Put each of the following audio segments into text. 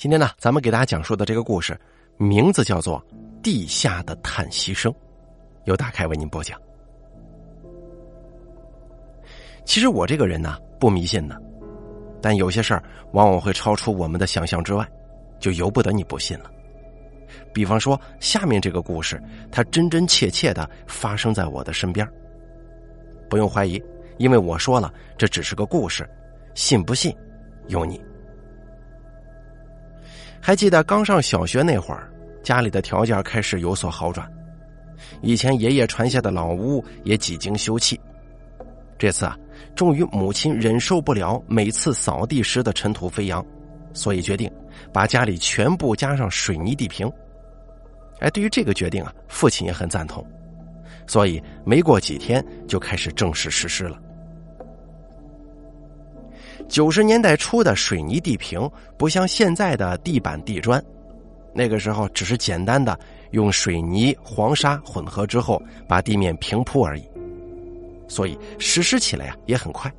今天呢，咱们给大家讲述的这个故事，名字叫做《地下的叹息声》，由大开为您播讲。其实我这个人呢，不迷信的，但有些事儿往往会超出我们的想象之外，就由不得你不信了。比方说，下面这个故事，它真真切切的发生在我的身边。不用怀疑，因为我说了，这只是个故事，信不信，由你。还记得刚上小学那会儿，家里的条件开始有所好转，以前爷爷传下的老屋也几经修葺。这次啊，终于母亲忍受不了每次扫地时的尘土飞扬，所以决定把家里全部加上水泥地坪。哎，对于这个决定啊，父亲也很赞同，所以没过几天就开始正式实施了。九十年代初的水泥地坪不像现在的地板地砖，那个时候只是简单的用水泥、黄沙混合之后把地面平铺而已，所以实施起来呀也很快，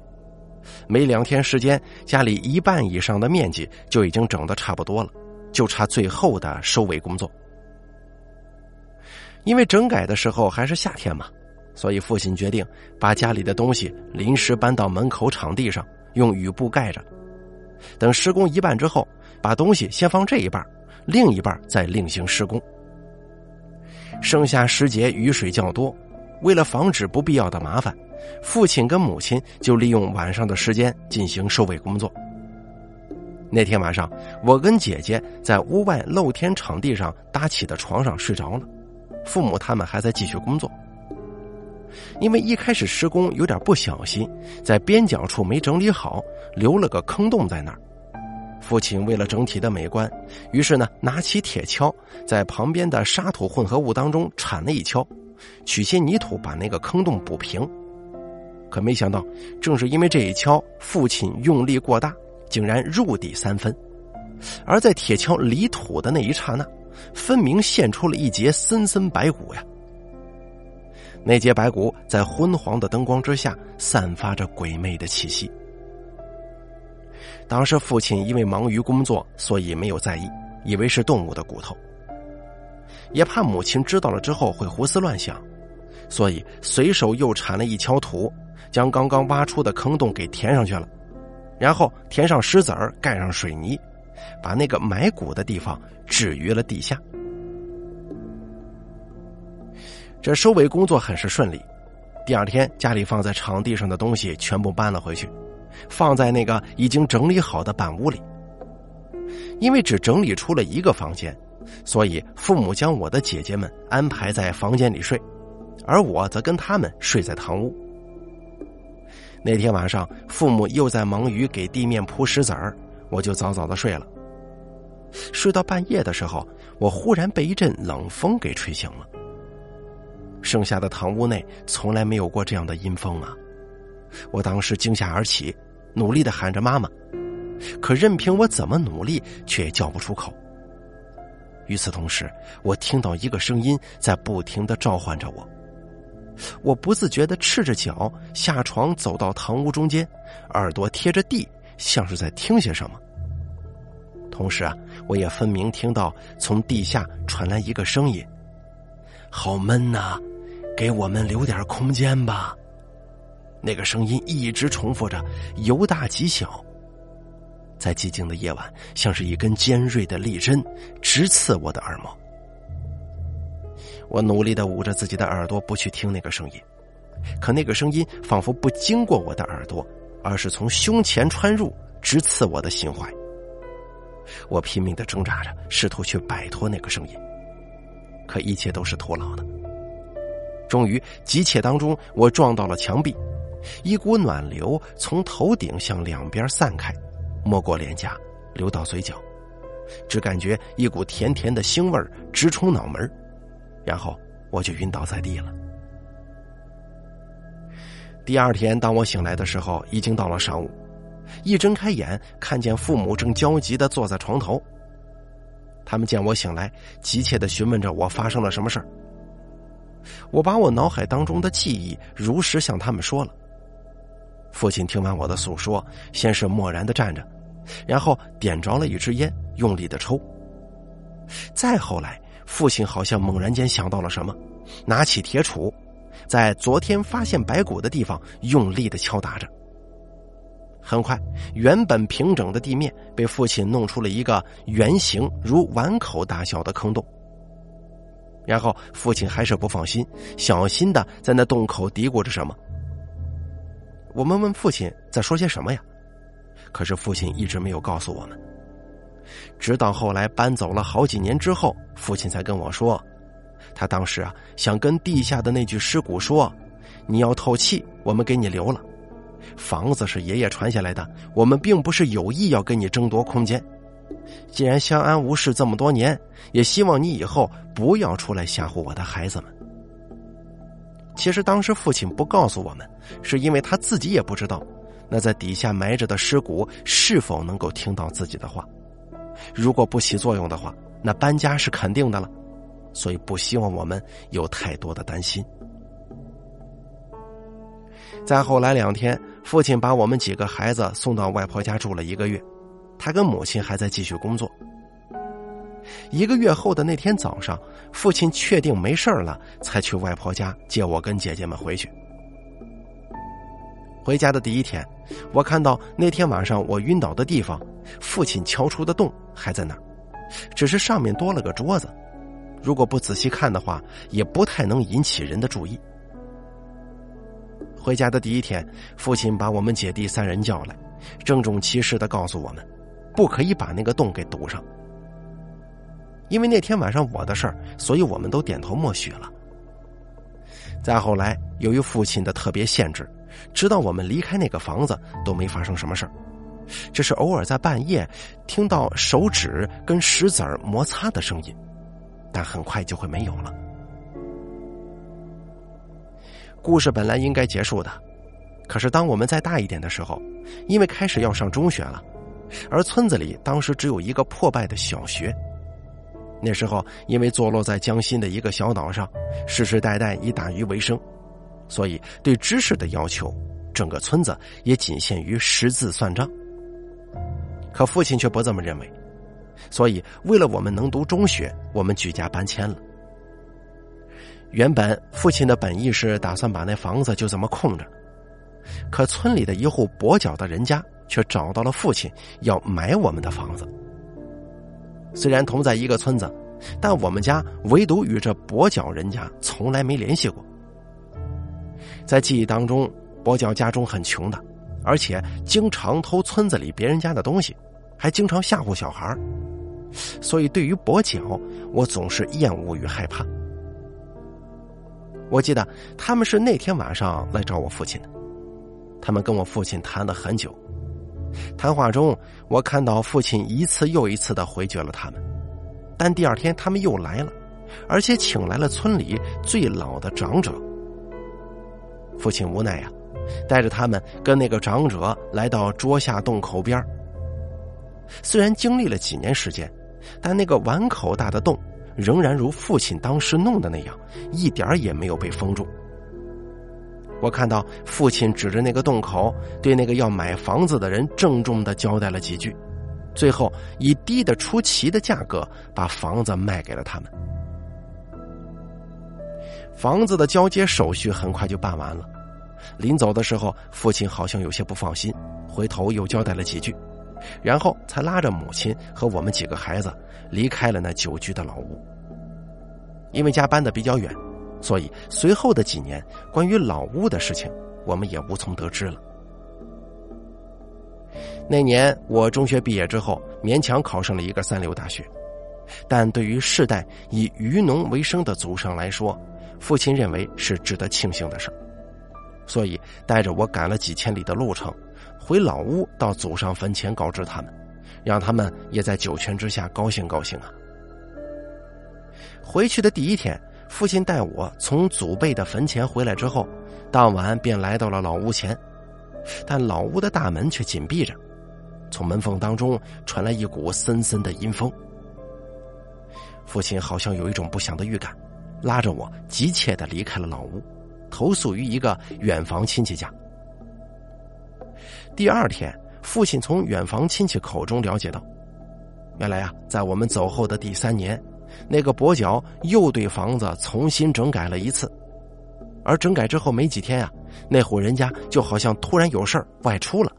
没两天时间，家里一半以上的面积就已经整的差不多了，就差最后的收尾工作。因为整改的时候还是夏天嘛，所以父亲决定把家里的东西临时搬到门口场地上。用雨布盖着，等施工一半之后，把东西先放这一半，另一半再另行施工。盛夏时节雨水较多，为了防止不必要的麻烦，父亲跟母亲就利用晚上的时间进行收尾工作。那天晚上，我跟姐姐在屋外露天场地上搭起的床上睡着了，父母他们还在继续工作。因为一开始施工有点不小心，在边角处没整理好，留了个坑洞在那儿。父亲为了整体的美观，于是呢拿起铁锹，在旁边的沙土混合物当中铲了一锹，取些泥土把那个坑洞补平。可没想到，正是因为这一锹，父亲用力过大，竟然入地三分。而在铁锹离土的那一刹那，分明现出了一截森森白骨呀！那节白骨在昏黄的灯光之下散发着鬼魅的气息。当时父亲因为忙于工作，所以没有在意，以为是动物的骨头，也怕母亲知道了之后会胡思乱想，所以随手又铲了一锹土，将刚刚挖出的坑洞给填上去了，然后填上石子儿，盖上水泥，把那个埋骨的地方置于了地下。这收尾工作很是顺利。第二天，家里放在场地上的东西全部搬了回去，放在那个已经整理好的板屋里。因为只整理出了一个房间，所以父母将我的姐姐们安排在房间里睡，而我则跟他们睡在堂屋。那天晚上，父母又在忙于给地面铺石子儿，我就早早的睡了。睡到半夜的时候，我忽然被一阵冷风给吹醒了。剩下的堂屋内从来没有过这样的阴风啊！我当时惊吓而起，努力的喊着妈妈，可任凭我怎么努力，却也叫不出口。与此同时，我听到一个声音在不停的召唤着我。我不自觉的赤着脚下床，走到堂屋中间，耳朵贴着地，像是在听些什么。同时啊，我也分明听到从地下传来一个声音：“好闷呐！”给我们留点空间吧。那个声音一直重复着，由大及小，在寂静的夜晚，像是一根尖锐的利针，直刺我的耳膜。我努力的捂着自己的耳朵，不去听那个声音，可那个声音仿佛不经过我的耳朵，而是从胸前穿入，直刺我的心怀。我拼命的挣扎着，试图去摆脱那个声音，可一切都是徒劳的。终于，急切当中，我撞到了墙壁，一股暖流从头顶向两边散开，没过脸颊，流到嘴角，只感觉一股甜甜的腥味直冲脑门，然后我就晕倒在地了。第二天，当我醒来的时候，已经到了上午，一睁开眼，看见父母正焦急的坐在床头，他们见我醒来，急切的询问着我发生了什么事儿。我把我脑海当中的记忆如实向他们说了。父亲听完我的诉说，先是默然的站着，然后点着了一支烟，用力的抽。再后来，父亲好像猛然间想到了什么，拿起铁杵，在昨天发现白骨的地方用力的敲打着。很快，原本平整的地面被父亲弄出了一个圆形如碗口大小的坑洞。然后，父亲还是不放心，小心的在那洞口嘀咕着什么。我们问父亲在说些什么呀？可是父亲一直没有告诉我们。直到后来搬走了好几年之后，父亲才跟我说，他当时啊想跟地下的那具尸骨说：“你要透气，我们给你留了。房子是爷爷传下来的，我们并不是有意要跟你争夺空间。既然相安无事这么多年，也希望你以后不要出来吓唬我的孩子们。”其实当时父亲不告诉我们，是因为他自己也不知道，那在底下埋着的尸骨是否能够听到自己的话。如果不起作用的话，那搬家是肯定的了，所以不希望我们有太多的担心。再后来两天，父亲把我们几个孩子送到外婆家住了一个月，他跟母亲还在继续工作。一个月后的那天早上，父亲确定没事了，才去外婆家接我跟姐姐们回去。回家的第一天，我看到那天晚上我晕倒的地方，父亲敲出的洞还在那儿，只是上面多了个桌子。如果不仔细看的话，也不太能引起人的注意。回家的第一天，父亲把我们姐弟三人叫来，郑重其事的告诉我们，不可以把那个洞给堵上。因为那天晚上我的事儿，所以我们都点头默许了。再后来，由于父亲的特别限制，直到我们离开那个房子都没发生什么事儿，只是偶尔在半夜听到手指跟石子儿摩擦的声音，但很快就会没有了。故事本来应该结束的，可是当我们再大一点的时候，因为开始要上中学了，而村子里当时只有一个破败的小学。那时候，因为坐落在江心的一个小岛上，世世代代以打鱼为生，所以对知识的要求，整个村子也仅限于识字算账。可父亲却不这么认为，所以为了我们能读中学，我们举家搬迁了。原本父亲的本意是打算把那房子就这么空着，可村里的一户跛脚的人家却找到了父亲要买我们的房子。虽然同在一个村子，但我们家唯独与这跛脚人家从来没联系过。在记忆当中，跛脚家中很穷的，而且经常偷村子里别人家的东西，还经常吓唬小孩所以对于跛脚，我总是厌恶与害怕。我记得他们是那天晚上来找我父亲的，他们跟我父亲谈了很久。谈话中，我看到父亲一次又一次的回绝了他们，但第二天他们又来了，而且请来了村里最老的长者。父亲无奈呀，带着他们跟那个长者来到桌下洞口边虽然经历了几年时间，但那个碗口大的洞仍然如父亲当时弄的那样，一点也没有被封住。我看到父亲指着那个洞口，对那个要买房子的人郑重的交代了几句，最后以低的出奇的价格把房子卖给了他们。房子的交接手续很快就办完了，临走的时候，父亲好像有些不放心，回头又交代了几句，然后才拉着母亲和我们几个孩子离开了那久居的老屋。因为家搬的比较远。所以，随后的几年，关于老屋的事情，我们也无从得知了。那年我中学毕业之后，勉强考上了一个三流大学，但对于世代以渔农为生的祖上来说，父亲认为是值得庆幸的事儿所以带着我赶了几千里的路程，回老屋到祖上坟前告知他们，让他们也在九泉之下高兴高兴啊。回去的第一天。父亲带我从祖辈的坟前回来之后，当晚便来到了老屋前，但老屋的大门却紧闭着，从门缝当中传来一股森森的阴风。父亲好像有一种不祥的预感，拉着我急切的离开了老屋，投宿于一个远房亲戚家。第二天，父亲从远房亲戚口中了解到，原来呀，在我们走后的第三年，那个跛脚又对房子重新整改了一次，而整改之后没几天呀，那户人家就好像突然有事儿外出了，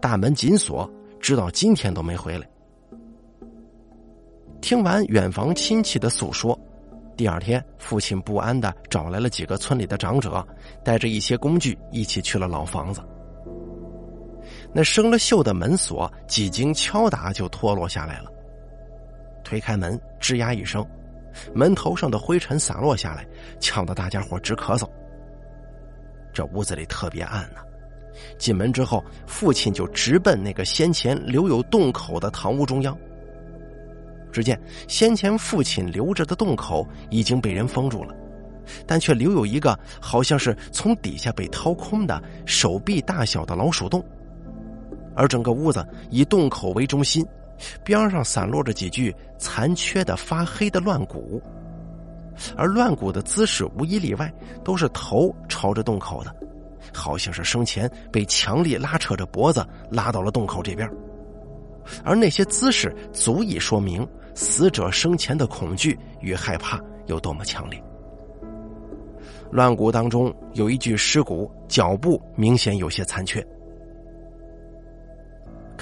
大门紧锁，直到今天都没回来。听完远房亲戚的诉说，第二天父亲不安的找来了几个村里的长者，带着一些工具一起去了老房子。那生了锈的门锁几经敲打就脱落下来了。推开门，吱呀一声，门头上的灰尘洒落下来，呛得大家伙直咳嗽。这屋子里特别暗呢。进门之后，父亲就直奔那个先前留有洞口的堂屋中央。只见先前父亲留着的洞口已经被人封住了，但却留有一个好像是从底下被掏空的手臂大小的老鼠洞。而整个屋子以洞口为中心。边上散落着几具残缺的、发黑的乱骨，而乱骨的姿势无一例外都是头朝着洞口的，好像是生前被强力拉扯着脖子拉到了洞口这边。而那些姿势足以说明死者生前的恐惧与害怕有多么强烈。乱骨当中有一具尸骨，脚部明显有些残缺。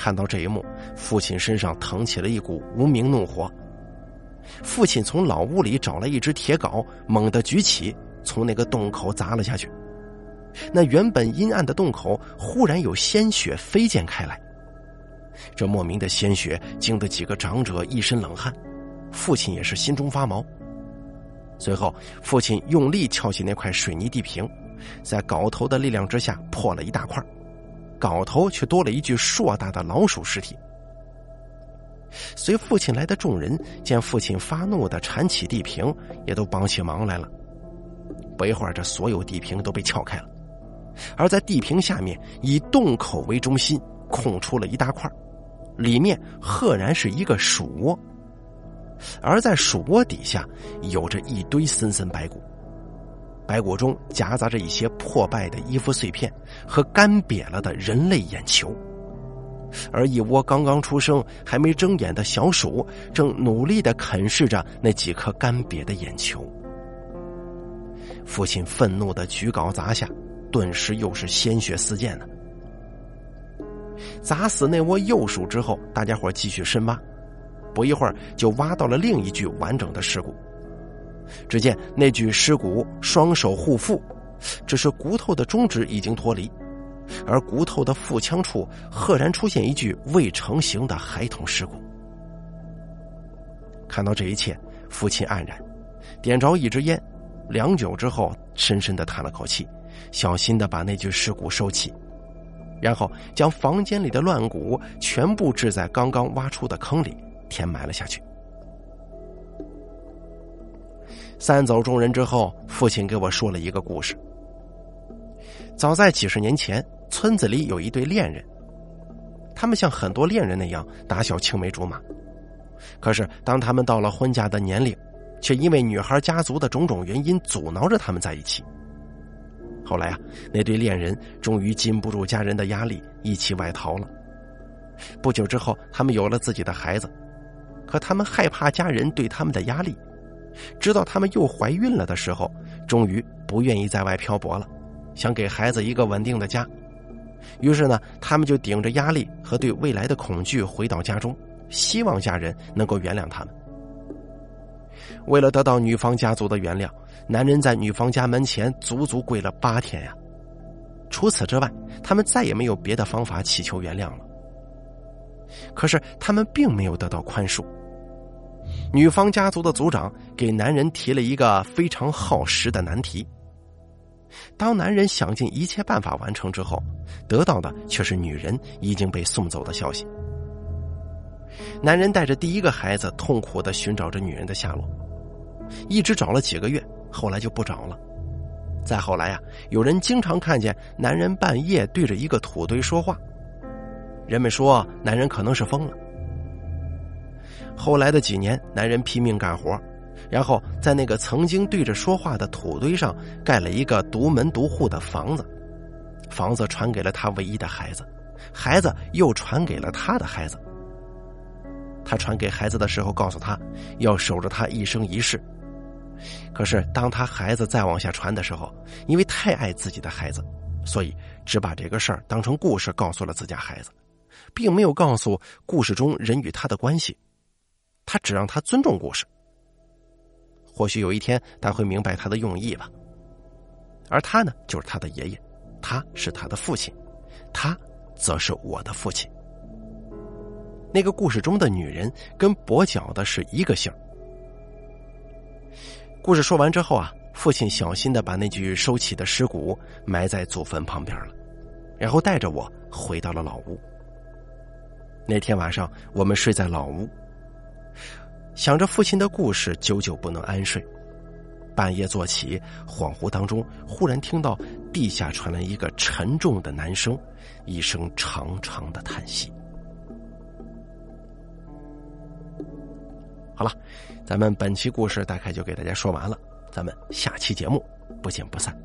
看到这一幕，父亲身上腾起了一股无名怒火。父亲从老屋里找来一只铁镐，猛地举起，从那个洞口砸了下去。那原本阴暗的洞口忽然有鲜血飞溅开来。这莫名的鲜血惊得几个长者一身冷汗，父亲也是心中发毛。随后，父亲用力撬起那块水泥地坪，在镐头的力量之下破了一大块。镐头却多了一具硕大的老鼠尸体。随父亲来的众人见父亲发怒的铲起地坪，也都帮起忙来了。不一会儿，这所有地坪都被撬开了，而在地坪下面，以洞口为中心空出了一大块，里面赫然是一个鼠窝，而在鼠窝底下有着一堆森森白骨。白骨中夹杂着一些破败的衣服碎片和干瘪了的人类眼球，而一窝刚刚出生还没睁眼的小鼠正努力的啃噬着那几颗干瘪的眼球。父亲愤怒的举镐砸下，顿时又是鲜血四溅呢。砸死那窝幼鼠之后，大家伙继续深挖，不一会儿就挖到了另一具完整的尸骨。只见那具尸骨双手护腹，只是骨头的中指已经脱离，而骨头的腹腔处赫然出现一具未成型的孩童尸骨。看到这一切，父亲黯然，点着一支烟，良久之后，深深的叹了口气，小心的把那具尸骨收起，然后将房间里的乱骨全部置在刚刚挖出的坑里，填埋了下去。散走众人之后，父亲给我说了一个故事。早在几十年前，村子里有一对恋人，他们像很多恋人那样打小青梅竹马。可是，当他们到了婚嫁的年龄，却因为女孩家族的种种原因阻挠着他们在一起。后来啊，那对恋人终于禁不住家人的压力，一起外逃了。不久之后，他们有了自己的孩子，可他们害怕家人对他们的压力。直到他们又怀孕了的时候，终于不愿意在外漂泊了，想给孩子一个稳定的家。于是呢，他们就顶着压力和对未来的恐惧回到家中，希望家人能够原谅他们。为了得到女方家族的原谅，男人在女方家门前足足跪了八天呀。除此之外，他们再也没有别的方法祈求原谅了。可是他们并没有得到宽恕。女方家族的族长给男人提了一个非常耗时的难题。当男人想尽一切办法完成之后，得到的却是女人已经被送走的消息。男人带着第一个孩子痛苦的寻找着女人的下落，一直找了几个月，后来就不找了。再后来呀，有人经常看见男人半夜对着一个土堆说话，人们说男人可能是疯了。后来的几年，男人拼命干活，然后在那个曾经对着说话的土堆上盖了一个独门独户的房子，房子传给了他唯一的孩子，孩子又传给了他的孩子。他传给孩子的时候，告诉他要守着他一生一世。可是当他孩子再往下传的时候，因为太爱自己的孩子，所以只把这个事儿当成故事告诉了自家孩子，并没有告诉故事中人与他的关系。他只让他尊重故事。或许有一天他会明白他的用意吧。而他呢，就是他的爷爷，他是他的父亲，他则是我的父亲。那个故事中的女人跟跛脚的是一个姓。故事说完之后啊，父亲小心的把那具收起的尸骨埋在祖坟旁边了，然后带着我回到了老屋。那天晚上，我们睡在老屋，想着父亲的故事，久久不能安睡。半夜坐起，恍惚当中，忽然听到地下传来一个沉重的男声，一声长长的叹息。好了，咱们本期故事大概就给大家说完了，咱们下期节目不见不散。